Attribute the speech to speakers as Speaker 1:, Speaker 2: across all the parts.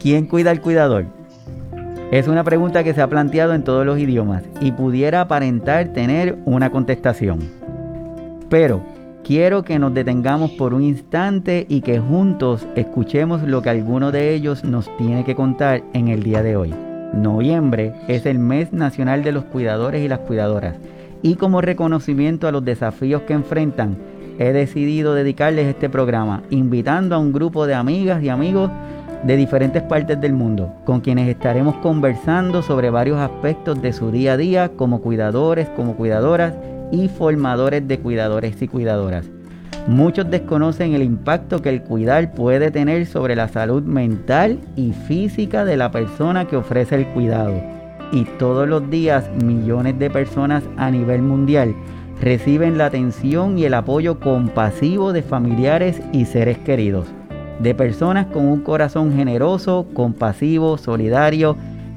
Speaker 1: ¿quién cuida al cuidador? Es una pregunta que se ha planteado en todos los idiomas y pudiera aparentar tener una contestación. Pero quiero que nos detengamos por un instante y que juntos escuchemos lo que alguno de ellos nos tiene que contar en el día de hoy. Noviembre es el mes nacional de los cuidadores y las cuidadoras y como reconocimiento a los desafíos que enfrentan, he decidido dedicarles este programa, invitando a un grupo de amigas y amigos de diferentes partes del mundo, con quienes estaremos conversando sobre varios aspectos de su día a día como cuidadores, como cuidadoras y formadores de cuidadores y cuidadoras. Muchos desconocen el impacto que el cuidar puede tener sobre la salud mental y física de la persona que ofrece el cuidado y todos los días millones de personas a nivel mundial reciben la atención y el apoyo compasivo de familiares y seres queridos, de personas con un corazón generoso, compasivo, solidario,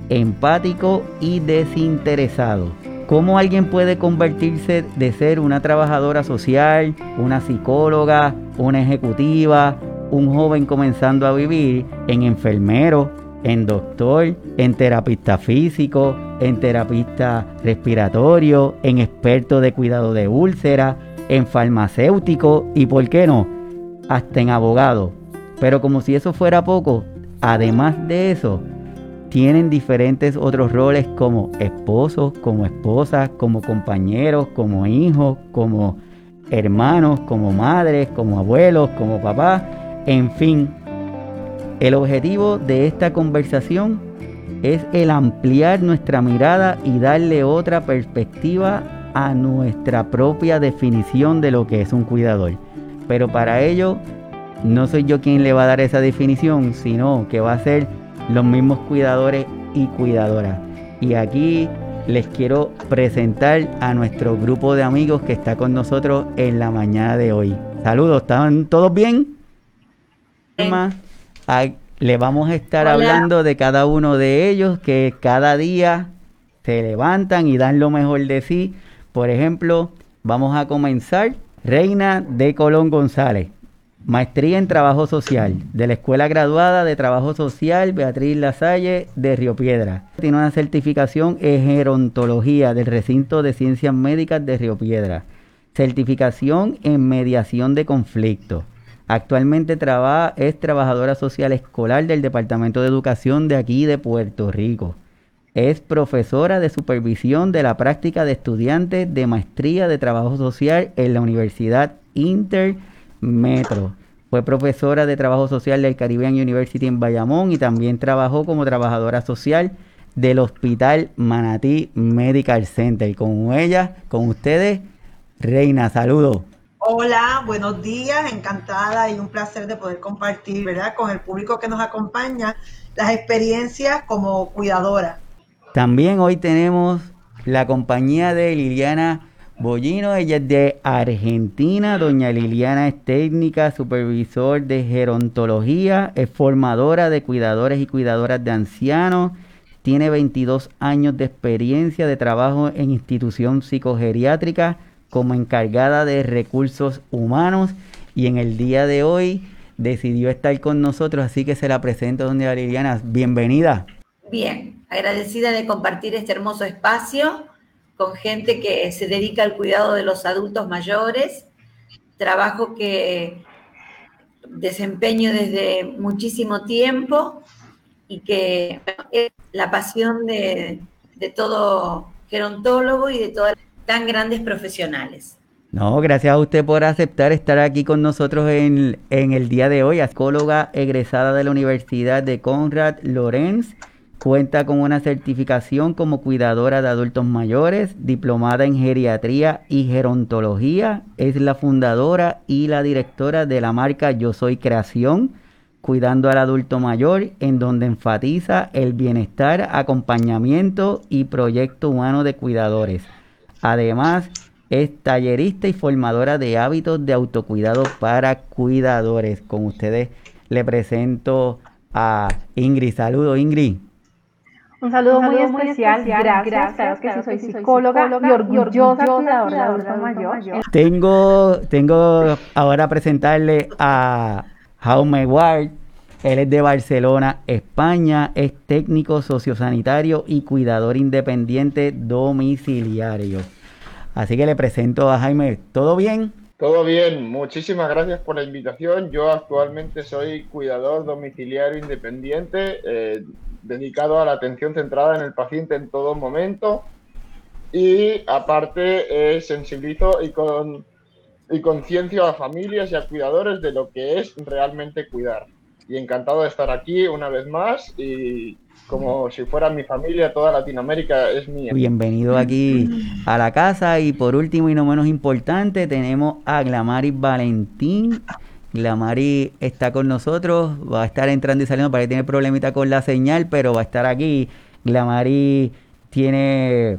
Speaker 1: empático y desinteresado. ¿Cómo alguien puede convertirse de ser una trabajadora social, una psicóloga, una ejecutiva, un joven comenzando a vivir en enfermero, en doctor, en terapista físico, en terapista respiratorio, en experto de cuidado de úlcera, en farmacéutico y, ¿por qué no?, hasta en abogado. Pero como si eso fuera poco, además de eso, tienen diferentes otros roles como esposos, como esposas, como compañeros, como hijos, como hermanos, como madres, como abuelos, como papás, en fin, el objetivo de esta conversación es el ampliar nuestra mirada y darle otra perspectiva a nuestra propia definición de lo que es un cuidador. Pero para ello no soy yo quien le va a dar esa definición, sino que va a ser los mismos cuidadores y cuidadoras. Y aquí les quiero presentar a nuestro grupo de amigos que está con nosotros en la mañana de hoy. Saludos, ¿están todos bien? le vamos a estar hablando de cada uno de ellos que cada día se levantan y dan lo mejor de sí. Por ejemplo, vamos a comenzar. Reina de Colón González, maestría en trabajo social, de la Escuela Graduada de Trabajo Social Beatriz Lasalle de Río Piedra. Tiene una certificación en gerontología del recinto de ciencias médicas de Río Piedra. Certificación en mediación de conflictos Actualmente trabaja, es trabajadora social escolar del Departamento de Educación de aquí de Puerto Rico. Es profesora de supervisión de la práctica de estudiantes de maestría de trabajo social en la Universidad Intermetro. Fue profesora de trabajo social del Caribbean University en Bayamón y también trabajó como trabajadora social del Hospital Manatí Medical Center. Con ella, con ustedes, Reina, saludos.
Speaker 2: Hola, buenos días, encantada y un placer de poder compartir, ¿verdad?, con el público que nos acompaña las experiencias como cuidadora.
Speaker 1: También hoy tenemos la compañía de Liliana Bollino, ella es de Argentina, doña Liliana es técnica, supervisor de gerontología, es formadora de cuidadores y cuidadoras de ancianos, tiene 22 años de experiencia de trabajo en institución psicogeriátrica, como encargada de recursos humanos y en el día de hoy decidió estar con nosotros, así que se la presento, doña Liliana. Bienvenida.
Speaker 3: Bien, agradecida de compartir este hermoso espacio con gente que se dedica al cuidado de los adultos mayores, trabajo que desempeño desde muchísimo tiempo y que es la pasión de, de todo gerontólogo y de toda tan grandes profesionales.
Speaker 1: No, gracias a usted por aceptar estar aquí con nosotros en, el día de hoy. Psicóloga egresada de la Universidad de Conrad Lorenz. Cuenta con una certificación como cuidadora de adultos mayores, diplomada en geriatría y gerontología. Es la fundadora y la directora de la marca Yo Soy Creación, cuidando al adulto mayor, en donde enfatiza el bienestar, acompañamiento y proyecto humano de cuidadores. Además, es tallerista y formadora de hábitos de autocuidado para cuidadores. Con ustedes le presento a Ingrid. Saludos, Ingrid.
Speaker 4: Un saludo, muy, especial. Gracias. Gracias. que soy psicóloga, y orgullosa cuidadora de adulto mayor.
Speaker 1: Tengo, tengo ahora presentarle a Jaume Ward. Él es de Barcelona, España, es técnico sociosanitario y cuidador independiente domiciliario. Así que le presento a Jaime. ¿Todo bien?
Speaker 5: Todo bien, muchísimas gracias por la invitación. Yo actualmente soy cuidador domiciliario independiente, eh, dedicado a la atención centrada en el paciente en todo momento y aparte eh, sensibilizo y con y conciencio a familias y a cuidadores de lo que es realmente cuidar. Y encantado de estar aquí una vez más y como si fuera mi familia, toda Latinoamérica es mía.
Speaker 1: Bienvenido aquí a la casa y por último y no menos importante tenemos a Glamari Valentín. Glamari está con nosotros, va a estar entrando y saliendo para que tiene problemita con la señal, pero va a estar aquí. Glamari tiene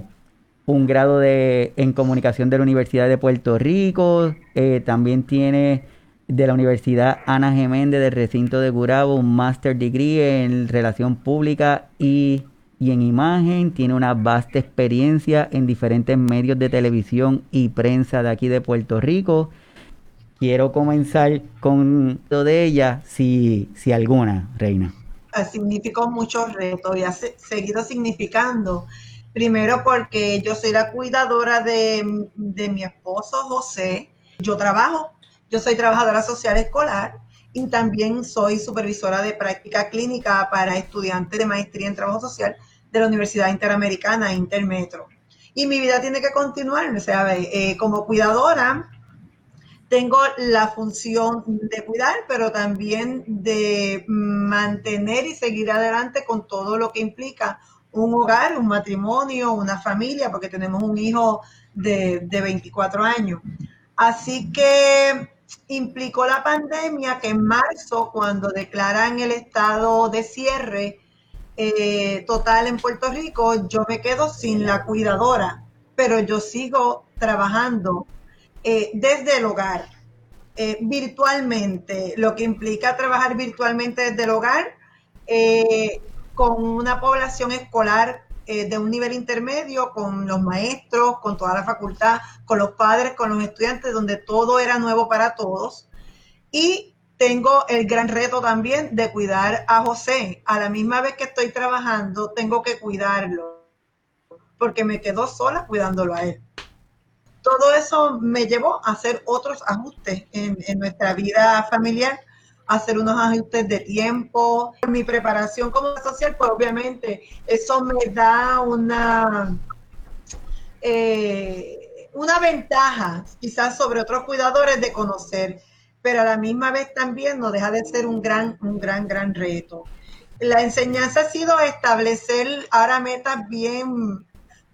Speaker 1: un grado de, en comunicación de la Universidad de Puerto Rico, eh, también tiene de la Universidad Ana Geméndez del recinto de Gurabo un master degree en relación pública y, y en imagen, tiene una vasta experiencia en diferentes medios de televisión y prensa de aquí de Puerto Rico. Quiero comenzar con lo de ella, si, si alguna, Reina.
Speaker 2: Significó muchos retos y ha seguido significando Primero porque yo soy la cuidadora de, mi esposo José. Yo trabajo, yo soy trabajadora social escolar y también soy supervisora de práctica clínica para estudiantes de maestría en trabajo social de la Universidad Interamericana Intermetro. Y mi vida tiene que continuar, o sea, eh, como cuidadora tengo la función de cuidar, pero también de mantener y seguir adelante con todo lo que implica un hogar, un matrimonio, una familia, porque tenemos un hijo de, 24 años. Así que implicó la pandemia que en marzo, cuando declaran el estado de cierre eh, total en Puerto Rico, yo me quedo sin la cuidadora, pero yo sigo trabajando eh, desde el hogar, eh, virtualmente, lo que implica trabajar virtualmente desde el hogar con una población escolar eh, de un nivel intermedio, con los maestros, con toda la facultad, con los padres, con los estudiantes, donde todo era nuevo para todos. Y tengo el gran reto también de cuidar a José. A la misma vez que estoy trabajando, tengo que cuidarlo, porque me quedo sola cuidándolo a él. Todo eso me llevó a hacer otros ajustes en, nuestra vida familiar hacer unos ajustes de tiempo. Mi preparación como social, pues obviamente eso me da una, eh, una ventaja quizás sobre otros cuidadores de conocer, pero a la misma vez también no deja de ser un gran, un gran, gran reto. La enseñanza ha sido establecer ahora metas bien,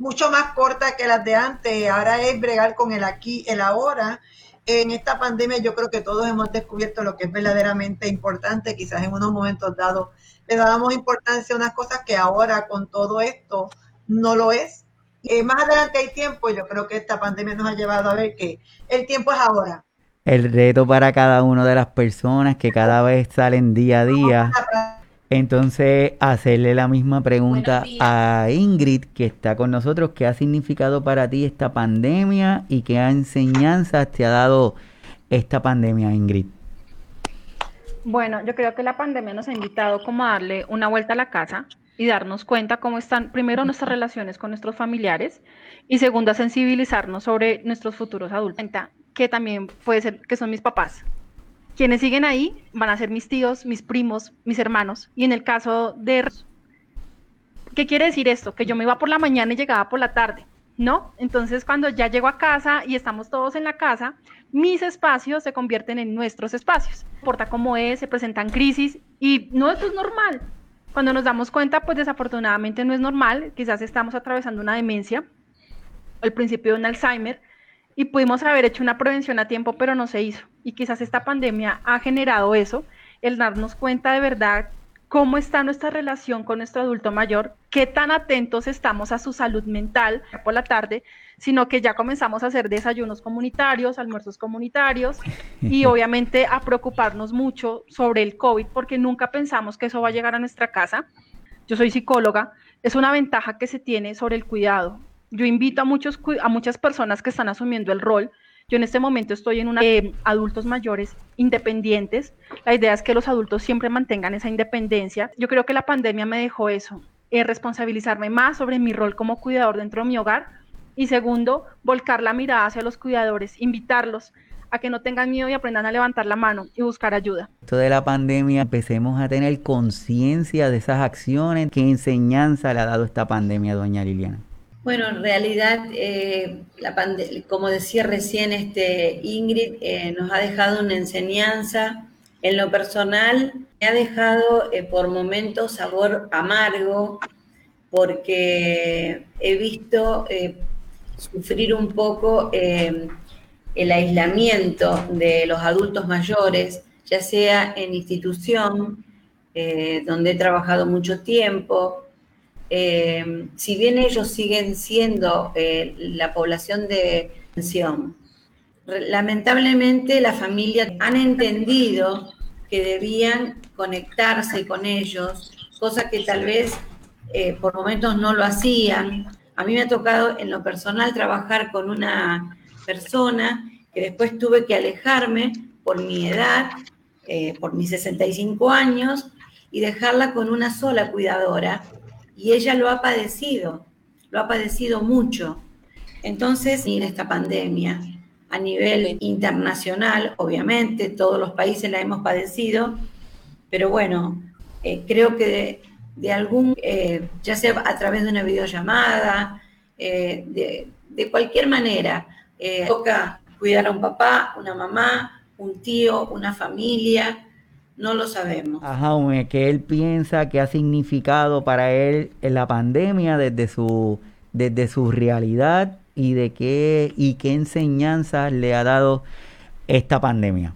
Speaker 2: mucho más cortas que las de antes. Ahora es bregar con el aquí, el ahora en esta pandemia yo creo que todos hemos descubierto lo que es verdaderamente importante. Quizás en unos momentos dados le dábamos importancia a unas cosas que ahora con todo esto no lo es. Y más adelante hay tiempo y yo creo que esta pandemia nos ha llevado a ver que el tiempo es ahora.
Speaker 1: El reto para cada una de las personas que cada vez salen día a día entonces, hacerle la misma pregunta a Ingrid, que está con nosotros. ¿Qué ha significado para ti esta pandemia y qué enseñanzas te ha dado esta pandemia, Ingrid?
Speaker 4: Bueno, yo creo que la pandemia nos ha invitado como a darle una vuelta a la casa y darnos cuenta cómo están, primero, nuestras relaciones con nuestros familiares y segundo, a sensibilizarnos sobre nuestros futuros adultos, que también puede ser que son mis papás, quienes siguen ahí van a ser mis tíos, mis primos, mis hermanos. Y en el caso de... ¿Qué quiere decir esto? Que yo me iba por la mañana y llegaba por la tarde, ¿no? Entonces cuando ya llego a casa y estamos todos en la casa, mis espacios se convierten en nuestros espacios. No importa cómo es, se presentan crisis y no, esto es normal. Cuando nos damos cuenta, pues desafortunadamente no es normal, quizás estamos atravesando una demencia, el principio de un Alzheimer, y pudimos haber hecho una prevención a tiempo, pero no se hizo. Y quizás esta pandemia ha generado eso, el darnos cuenta de verdad cómo está nuestra relación con nuestro adulto mayor, qué tan atentos estamos a su salud mental por la tarde, sino que ya comenzamos a hacer desayunos comunitarios, almuerzos comunitarios y obviamente a preocuparnos mucho sobre el COVID porque nunca pensamos que eso va a llegar a nuestra casa. Yo soy psicóloga, es una ventaja que se tiene sobre el cuidado yo invito a, muchos, a muchas personas que están asumiendo el rol Yo en este momento estoy en una eh, adultos mayores independientes. La idea es que los adultos siempre mantengan esa independencia. Yo creo que la pandemia me dejó eso, eh, responsabilizarme más sobre mi rol como cuidador dentro de mi hogar y segundo, volcar la mirada hacia los cuidadores, invitarlos a que no tengan miedo y aprendan a levantar la mano y buscar ayuda.
Speaker 1: Esto de la pandemia, empecemos a tener conciencia de esas acciones. ¿Qué enseñanza le ha dado esta pandemia, doña Liliana?
Speaker 3: Bueno, en realidad, eh, la como decía recién este Ingrid, eh, nos ha dejado una enseñanza. En lo personal, me ha dejado eh, por momentos sabor amargo, porque he visto sufrir un poco el aislamiento de los adultos mayores, ya sea en institución, donde he trabajado mucho tiempo, eh, si bien ellos siguen siendo eh, la población de pensión, lamentablemente las familias han entendido que debían conectarse con ellos, cosa que tal vez eh, por momentos no lo hacían. A mí me ha tocado en lo personal trabajar con una persona que después tuve que alejarme por mi edad, por mis 65 años, y dejarla con una sola cuidadora y ella lo ha padecido, lo ha padecido mucho. Entonces, en esta pandemia a nivel internacional, obviamente, todos los países la hemos padecido, pero bueno, eh, creo que de, algún, eh, ya sea a través de una videollamada, eh, de, de, cualquier manera, toca cuidar a un papá, una mamá, un tío, una familia, no lo sabemos.
Speaker 1: Ajá, que él piensa que ha significado para él en la pandemia desde su, desde su realidad y de qué y qué enseñanzas le ha dado esta pandemia.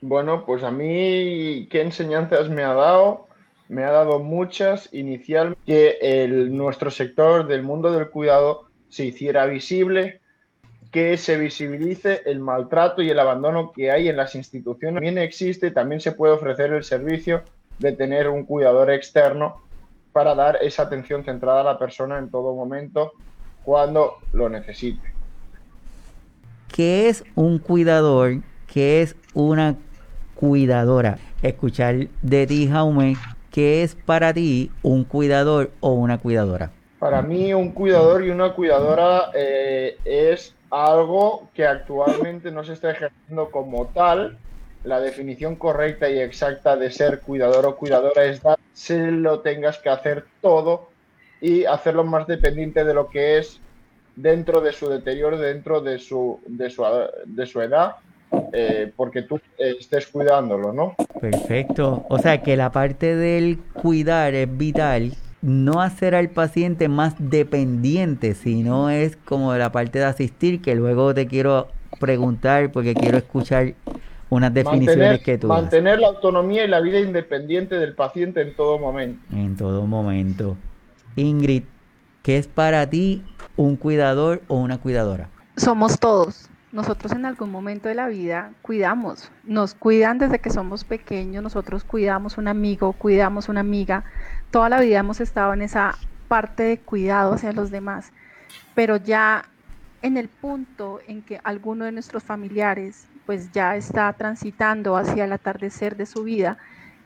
Speaker 5: Bueno, pues a mí qué enseñanzas me ha dado, me ha dado muchas. Inicial que el, nuestro sector del mundo del cuidado se hiciera visible, que se visibilice el maltrato y el abandono que hay en las instituciones. También existe, también se puede ofrecer el servicio de tener un cuidador externo para dar esa atención centrada a la persona en todo momento cuando lo necesite.
Speaker 1: ¿Qué es un cuidador? ¿Qué es una cuidadora? Escuchar de ti, Jaume, ¿qué es para ti un cuidador o una cuidadora?
Speaker 5: Para mí un cuidador y una cuidadora eh, es algo que actualmente no se está ejerciendo como tal. La definición correcta y exacta de ser cuidador o cuidadora es dar, se lo tengas que hacer todo y hacerlo más dependiente de lo que es dentro de su deterioro, dentro de su, de su, de su edad, eh, porque tú estés cuidándolo, ¿no?
Speaker 1: Perfecto. O sea que la parte del cuidar es vital no hacer al paciente más dependiente, sino es como la parte de asistir, que luego te quiero preguntar porque quiero escuchar unas definiciones que tú
Speaker 5: Mantener la autonomía y la vida independiente del paciente en todo momento.
Speaker 1: En todo momento. Ingrid, ¿qué es para ti un cuidador o una cuidadora?
Speaker 4: Somos todos. Nosotros en algún momento de la vida cuidamos, nos cuidan desde que somos pequeños, nosotros cuidamos un amigo, cuidamos una amiga, toda la vida hemos estado en esa parte de cuidado hacia los demás, pero ya en el punto en que alguno de nuestros familiares pues ya está transitando hacia el atardecer de su vida,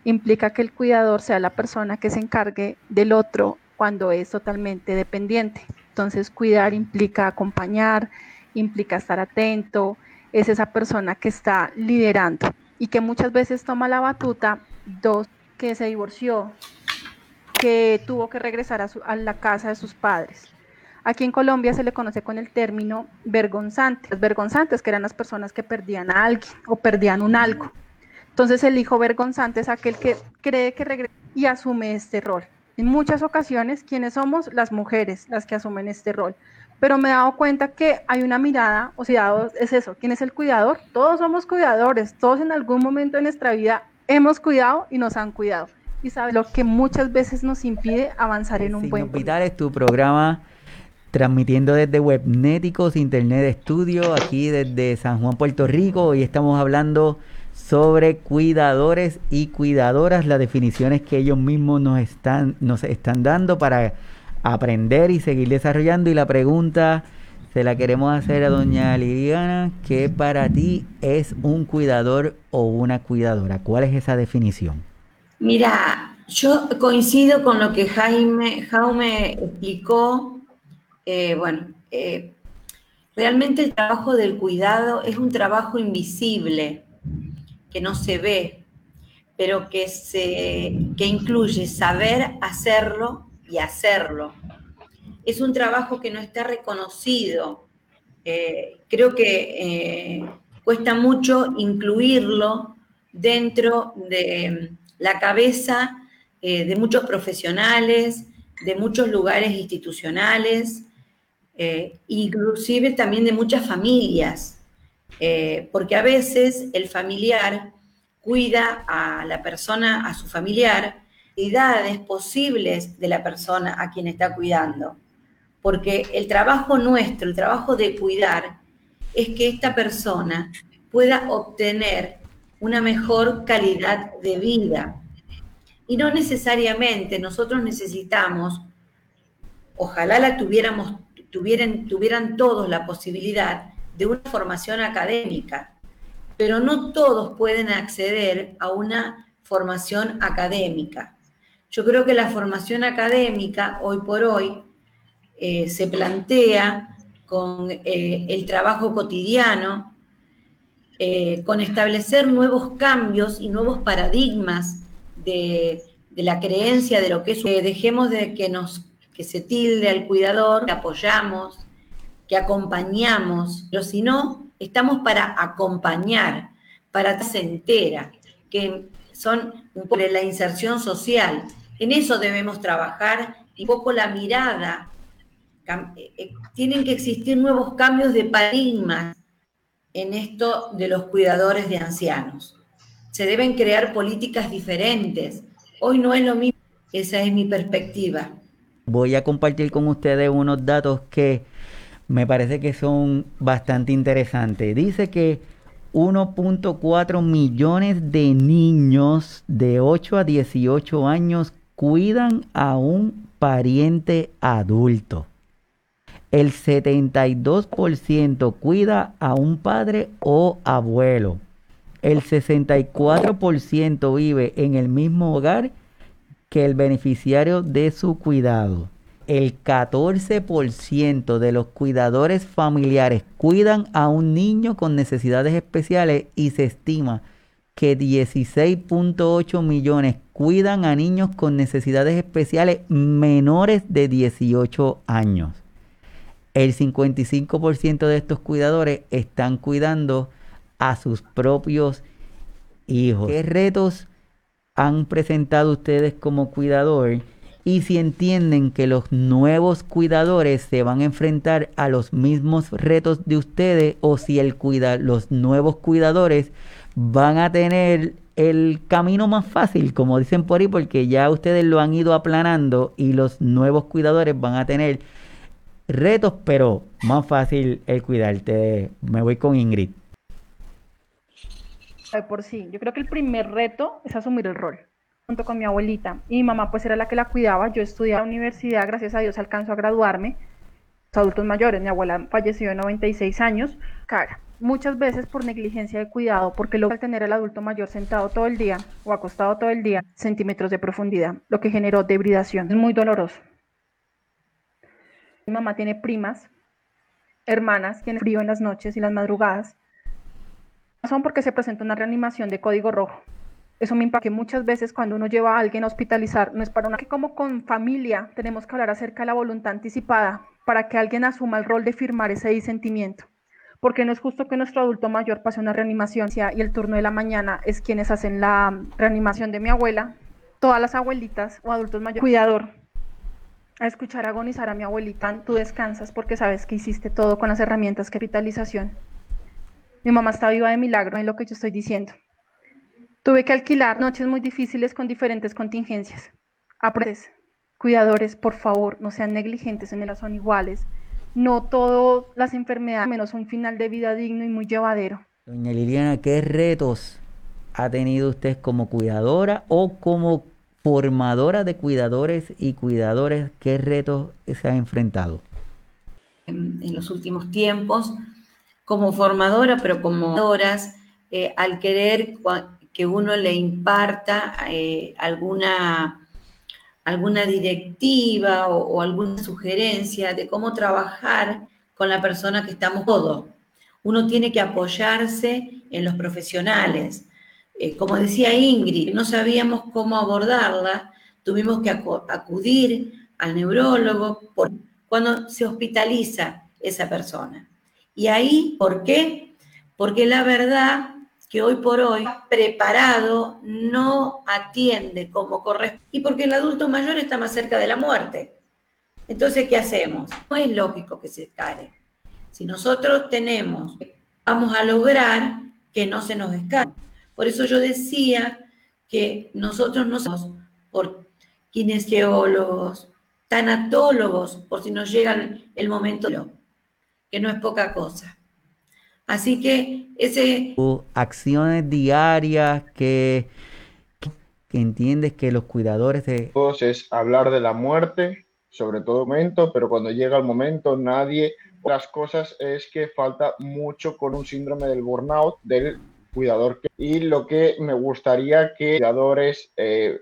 Speaker 4: implica que el cuidador sea la persona que se encargue del otro cuando es totalmente dependiente. Entonces cuidar implica acompañar, implica estar atento, es esa persona que está liderando y que muchas veces toma la batuta, dos, que se divorció, que tuvo que regresar a, la casa de sus padres. Aquí en Colombia se le conoce con el término vergonzantes. Vergonzantes que eran las personas que perdían a alguien o perdían un algo. Entonces el hijo vergonzante es aquel que cree que regresa y asume este rol. En muchas ocasiones, quienes somos las mujeres las que asumen este rol. Pero me he dado cuenta que hay una mirada, o sea, es eso, ¿quién es el cuidador? Todos somos cuidadores, todos en algún momento de nuestra vida hemos cuidado y nos han cuidado y sabes lo que muchas veces nos impide avanzar en un buen
Speaker 1: Vital es tu programa transmitiendo desde Webnéticos Internet Studio, aquí desde San Juan, Puerto Rico. y estamos hablando sobre cuidadores y cuidadoras, las definiciones que ellos mismos nos están, nos están dando para aprender y seguir desarrollando. Y la pregunta se la queremos hacer a doña Liliana, ¿qué para ti es un cuidador o una cuidadora? ¿Cuál es esa definición?
Speaker 3: Mira, yo coincido con lo que Jaime, Jaume explicó. Eh, bueno, eh, realmente el trabajo del cuidado es un trabajo invisible, que no se ve, pero que, se, que incluye saber hacerlo y hacerlo. Es un trabajo que no está reconocido. Eh, creo que cuesta mucho incluirlo dentro de la cabeza eh, de muchos profesionales, de muchos lugares institucionales, eh, inclusive también de muchas familias, eh, porque a veces el familiar cuida a la persona, a su familiar, posibles de la persona a quien está cuidando. Porque el trabajo nuestro, el trabajo de cuidar, es que esta persona pueda obtener una mejor calidad de vida. Y no necesariamente nosotros necesitamos, ojalá la tuviéramos, tuvieran, tuvieran todos la posibilidad de una formación académica, pero no todos pueden acceder a una formación académica. Yo creo que la formación académica hoy por hoy eh, se plantea con eh, el trabajo cotidiano, eh, con establecer nuevos cambios y nuevos paradigmas de, la creencia de lo que es, que dejemos de que nos que se tilde al cuidador, que apoyamos, que acompañamos, pero si no, estamos para acompañar, para se entera, que son un poco la inserción social. En eso debemos trabajar y un poco la mirada. Eh, eh, tienen que existir nuevos cambios de paradigmas en esto de los cuidadores de ancianos. Se deben crear políticas diferentes. Hoy no es lo mismo. Esa es mi perspectiva.
Speaker 1: Voy a compartir con ustedes unos datos que me parece que son bastante interesantes. Dice que 1.4 millones de niños de 8 a 18 años cuidan a un pariente adulto el 72% cuida a un padre o abuelo. El 64% vive en el mismo hogar que el beneficiario de su cuidado. El 14% de los cuidadores familiares cuidan a un niño con necesidades especiales y se estima que 16.8 millones cuidan a niños con necesidades especiales menores de 18 años el 55% de estos cuidadores están cuidando a sus propios hijos. ¿Qué retos han presentado ustedes como cuidador? Y si entienden que los nuevos cuidadores se van a enfrentar a los mismos retos de ustedes o si el cuida los nuevos cuidadores van a tener el camino más fácil, como dicen por ahí, porque ya ustedes lo han ido aplanando y los nuevos cuidadores van a tener retos, pero más fácil el cuidarte. Me voy con Ingrid.
Speaker 4: Por sí, yo creo que el primer reto es asumir el rol, junto con mi abuelita. Y mi mamá pues era la que la cuidaba. Yo estudié a la universidad, gracias a Dios alcanzo a graduarme. Los adultos mayores, mi abuela falleció de 96 años. Cara, muchas veces por negligencia de cuidado, porque al tener al adulto mayor sentado todo el día o acostado todo el día, centímetros de profundidad, lo que generó debridación. Es muy doloroso. Mi mamá tiene primas, hermanas, tiene frío en las noches y las madrugadas. Son porque se presenta una reanimación de código rojo. Eso me impacta que muchas veces cuando uno lleva a alguien a hospitalizar, no es para una que como con familia tenemos que hablar acerca de la voluntad anticipada para que alguien asuma el rol de firmar ese disentimiento. Porque no es justo que nuestro adulto mayor pase una reanimación y el turno de la mañana es quienes hacen la reanimación de mi abuela, todas las abuelitas o adultos mayores, cuidador, a escuchar agonizar a mi abuelita, tú descansas porque sabes que hiciste todo con las herramientas de capitalización. Mi mamá está viva de milagro en lo que yo estoy diciendo. Tuve que alquilar noches muy difíciles con diferentes contingencias. Aprendes, cuidadores, por favor, no sean negligentes en el son iguales. No todas las enfermedades, menos un final de vida digno y muy llevadero.
Speaker 1: Doña Liliana, ¿qué retos ha tenido usted como cuidadora o como formadora de cuidadores y cuidadores, ¿qué retos se ha enfrentado?
Speaker 3: en, los últimos tiempos, como formadora, pero como formadoras, eh, al querer que uno le imparta eh, alguna, alguna directiva o, alguna sugerencia de cómo trabajar con la persona que estamos todos. Uno tiene que apoyarse en los profesionales. Eh, como decía Ingrid, no sabíamos cómo abordarla, tuvimos que acudir al neurólogo cuando se hospitaliza esa persona. Y ahí, ¿por qué? Porque la verdad que hoy por hoy preparado no atiende como corresponde y porque el adulto mayor está más cerca de la muerte. Entonces, ¿qué hacemos? No es lógico que se escare. Si nosotros tenemos, vamos a lograr que no se nos escape. Por eso yo decía que nosotros no somos por kinesiólogos, tanatólogos, por si nos llega el momento, que no es poca cosa. Así que ese...
Speaker 1: Acciones diarias que, que entiendes que los cuidadores de...
Speaker 5: Es hablar de la muerte, sobre todo momento, pero cuando llega el momento nadie... Las cosas es que falta mucho con un síndrome del burnout del cuidador. Y lo que me gustaría que cuidadores, eh,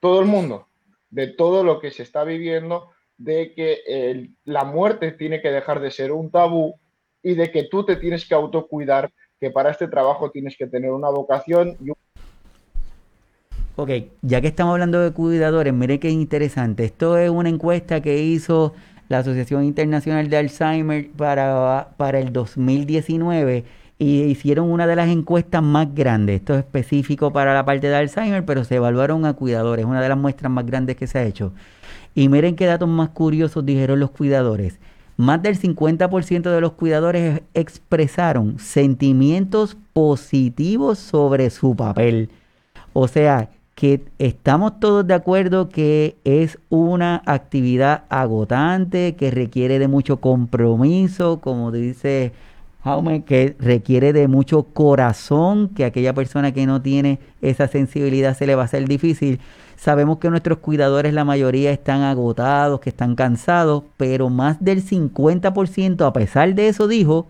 Speaker 5: todo el mundo, de todo lo que se está viviendo, de que la muerte tiene que dejar de ser un tabú y de que tú te tienes que autocuidar, que para este trabajo tienes que tener una vocación y
Speaker 1: Ok, ya que estamos hablando de cuidadores, mire qué interesante. Esto es una encuesta que hizo la Asociación Internacional de Alzheimer para, para el 2019 y hicieron una de las encuestas más grandes. Esto es específico para la parte de Alzheimer, pero se evaluaron a cuidadores, una de las muestras más grandes que se ha hecho. Y miren qué datos más curiosos dijeron los cuidadores. Más del 50% de los cuidadores expresaron sentimientos positivos sobre su papel. O sea, que estamos todos de acuerdo que es una actividad agotante, que requiere de mucho compromiso, como dice Jaume, que requiere de mucho corazón, que aquella persona que no tiene esa sensibilidad se le va a hacer difícil. Sabemos que nuestros cuidadores, la mayoría están agotados, que están cansados, pero más del 50% a pesar de eso dijo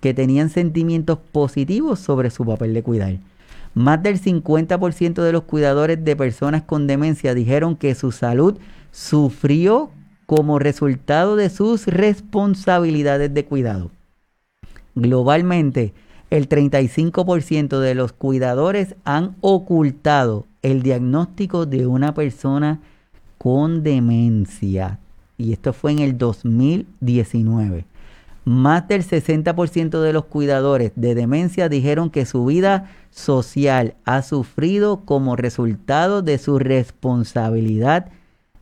Speaker 1: que tenían sentimientos positivos sobre su papel de cuidar. Más del 50% de los cuidadores de personas con demencia dijeron que su salud sufrió como resultado de sus responsabilidades de cuidado. Globalmente, el 35% de los cuidadores han ocultado el diagnóstico de una persona con demencia. Y esto fue en el 2019. Más del 60% de los cuidadores de demencia dijeron que su vida social ha sufrido como resultado de su responsabilidad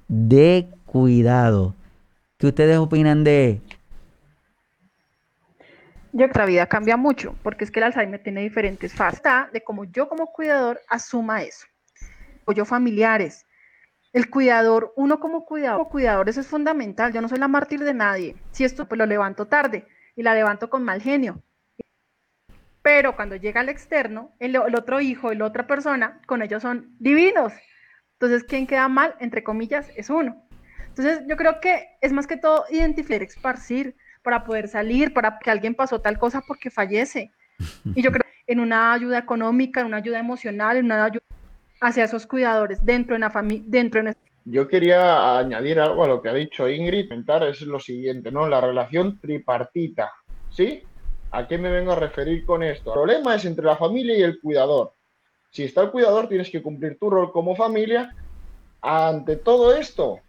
Speaker 1: de cuidado. ¿Qué ustedes opinan de
Speaker 4: yo la vida cambia mucho, porque es que el Alzheimer tiene diferentes fases. de cómo yo como cuidador asuma eso. Apoyo familiares. El cuidador, uno como cuidador, como es fundamental. Yo no soy la mártir de nadie. Si esto, pues lo levanto tarde y la levanto con mal genio. Pero cuando llega al externo, el, el otro hijo, la otra persona, con ellos son divinos. Entonces, ¿quién queda mal? Entre comillas, es uno. Entonces, yo creo que es más que todo identificar, esparcir, para poder salir, para que alguien pasó tal cosa porque fallece. Y yo creo en una ayuda económica, en una ayuda emocional, en una ayuda hacia esos cuidadores dentro de la familia, dentro de
Speaker 5: Yo quería añadir algo a lo que ha dicho Ingrid, comentar es lo siguiente, ¿no? La relación tripartita, ¿sí? ¿A qué me vengo a referir con esto? El problema es entre la familia y el cuidador. Si está el cuidador, tienes que cumplir tu rol como familia. Ante todo esto,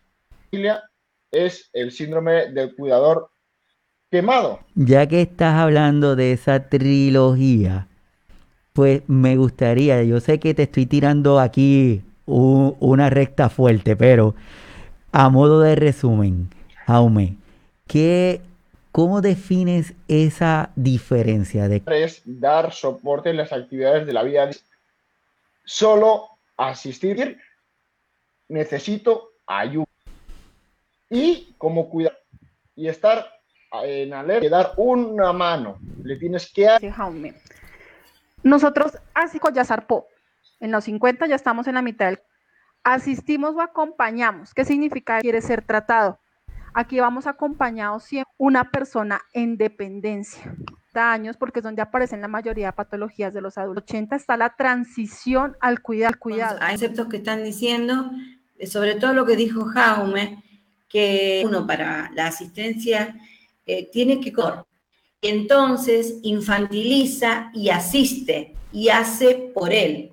Speaker 5: familia es el síndrome del cuidador quemado.
Speaker 1: Ya que estás hablando de esa trilogía, pues me gustaría, yo sé que te estoy tirando aquí una recta fuerte, pero a modo de resumen, Jaume, ¿qué, ¿cómo defines esa diferencia? De...
Speaker 5: Es dar soporte en las actividades de la vida. Solo asistir, necesito ayuda. Y como cuidar y estar en alerta, dar una mano. Le tienes que...
Speaker 4: Nosotros, así ya zarpó. En los 50 ya estamos en la mitad del... Asistimos o acompañamos. ¿Qué significa? Quiere ser tratado. Aquí vamos acompañados siempre una persona en dependencia años, porque es donde aparecen la mayoría de patologías de los adultos. 80 está la transición al cuidado. cuidado.
Speaker 3: Hay conceptos que están diciendo, eh, sobre todo lo que dijo Jaume, que uno para la asistencia eh, tiene que entonces infantiliza y asiste y hace por él.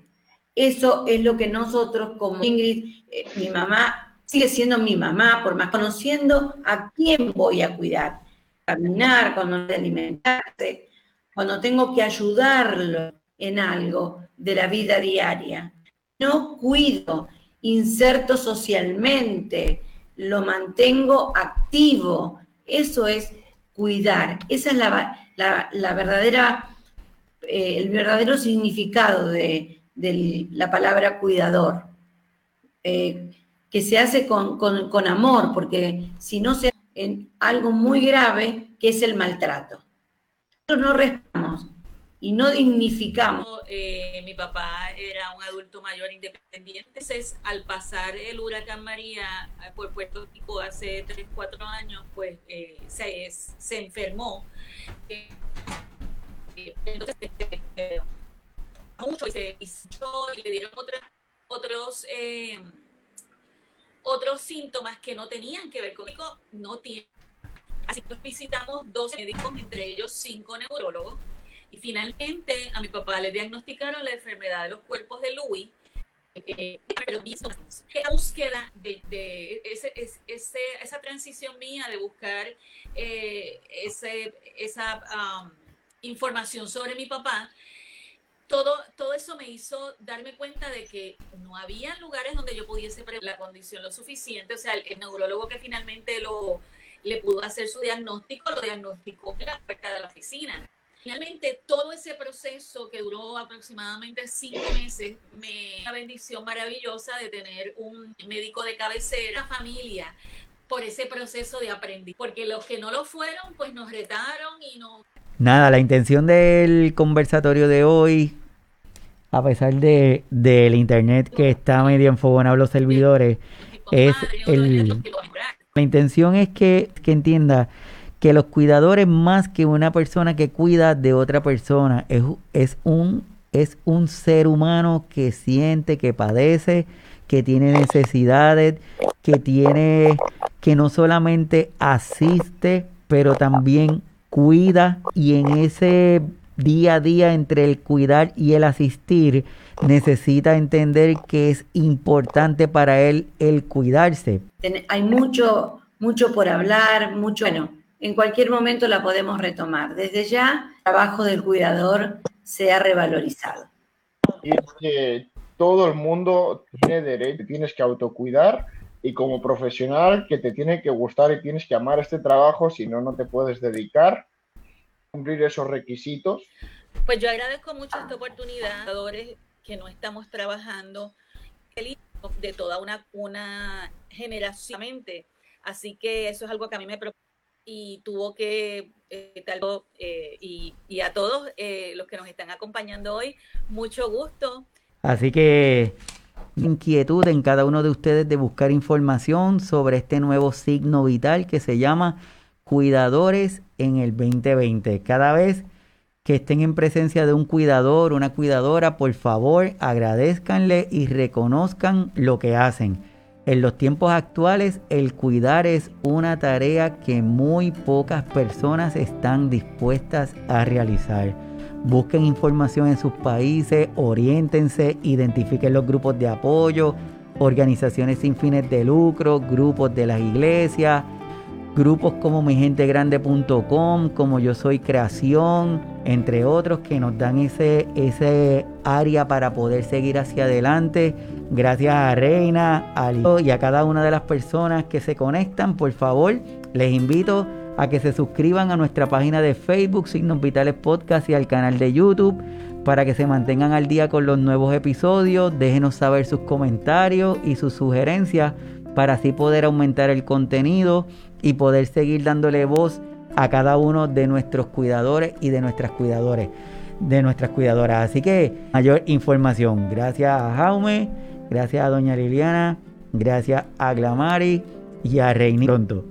Speaker 3: Eso es lo que nosotros como Ingrid, eh, mi mamá, sigue siendo mi mamá, por más conociendo a quién voy a cuidar. Caminar, cuando alimentarse, cuando tengo que ayudarlo en algo de la vida diaria. No cuido, inserto socialmente, lo mantengo activo. Eso es cuidar. Esa es la, verdadera, eh, el verdadero significado de, la palabra cuidador. Eh, que se hace con, amor, porque si no se en algo muy grave, que es el maltrato. Nosotros no respetamos y no dignificamos.
Speaker 6: Eh, mi papá era un adulto mayor independiente, entonces al pasar el huracán María por Puerto Rico hace 3, 4 años, pues se, se enfermó entonces, eh, mucho y se y le dieron otros, eh, otros síntomas que no tenían que ver con no tiene. Así que visitamos dos médicos, entre ellos cinco neurólogos, y finalmente a mi papá le diagnosticaron la enfermedad de los cuerpos de Louis, eh, pero la búsqueda de, de ese, ese, esa transición mía de buscar eh, ese, esa um, información sobre mi papá, todo, todo eso me hizo darme cuenta de que no había lugares donde yo pudiese la condición lo suficiente. O sea, el, neurólogo que finalmente lo, le pudo hacer su diagnóstico, lo diagnosticó en la puerta de la oficina. Finalmente, todo ese proceso que duró aproximadamente cinco meses, me una bendición maravillosa de tener un médico de cabecera, familia, por ese proceso de aprendizaje. Porque los que no lo fueron, pues nos retaron y nos
Speaker 1: Nada, la intención del conversatorio de hoy, a pesar de del internet que está medio enfogonado los servidores, es el, la intención es que, que entienda que los cuidadores más que una persona que cuida de otra persona es, es un es un ser humano que siente, que padece, que tiene necesidades, que tiene que no solamente asiste, pero también cuida y en ese día a día entre el cuidar y el asistir necesita entender que es importante para él el cuidarse.
Speaker 3: Hay mucho, mucho por hablar, mucho, bueno, en cualquier momento la podemos retomar. Desde ya, el trabajo del cuidador se ha revalorizado.
Speaker 5: Y es que todo el mundo tiene derecho, tienes que autocuidar y como profesional que te tiene que gustar y tienes que amar este trabajo, si no, no te puedes dedicar a cumplir esos requisitos.
Speaker 6: Pues yo agradezco mucho esta oportunidad, que no estamos trabajando de toda una, una generación. Así que eso es algo que a mí me preocupa y tuvo que, eh, tal, eh, y, y, a todos eh, los que nos están acompañando hoy, mucho gusto.
Speaker 1: Así que inquietud en cada uno de ustedes de buscar información sobre este nuevo signo vital que se llama Cuidadores en el 2020. Cada vez que estén en presencia de un cuidador, una cuidadora, por favor agradezcanle y reconozcan lo que hacen. En los tiempos actuales, el cuidar es una tarea que muy pocas personas están dispuestas a realizar. Busquen información en sus países, oriéntense, identifiquen los grupos de apoyo, organizaciones sin fines de lucro, grupos de las iglesias, grupos como migentegrande.com, como Yo Soy Creación, entre otros que nos dan ese, ese área para poder seguir hacia adelante. Gracias a Reina a y a cada una de las personas que se conectan, por favor, les invito a que se suscriban a nuestra página de Facebook, Signos Vitales Podcast y al canal de YouTube para que se mantengan al día con los nuevos episodios. Déjenos saber sus comentarios y sus sugerencias para así poder aumentar el contenido y poder seguir dándole voz a cada uno de nuestros cuidadores y de nuestras cuidadores, de nuestras cuidadoras. Así que mayor información. Gracias a Jaume, gracias a Doña Liliana, gracias a Glamari y a Reini. Pronto.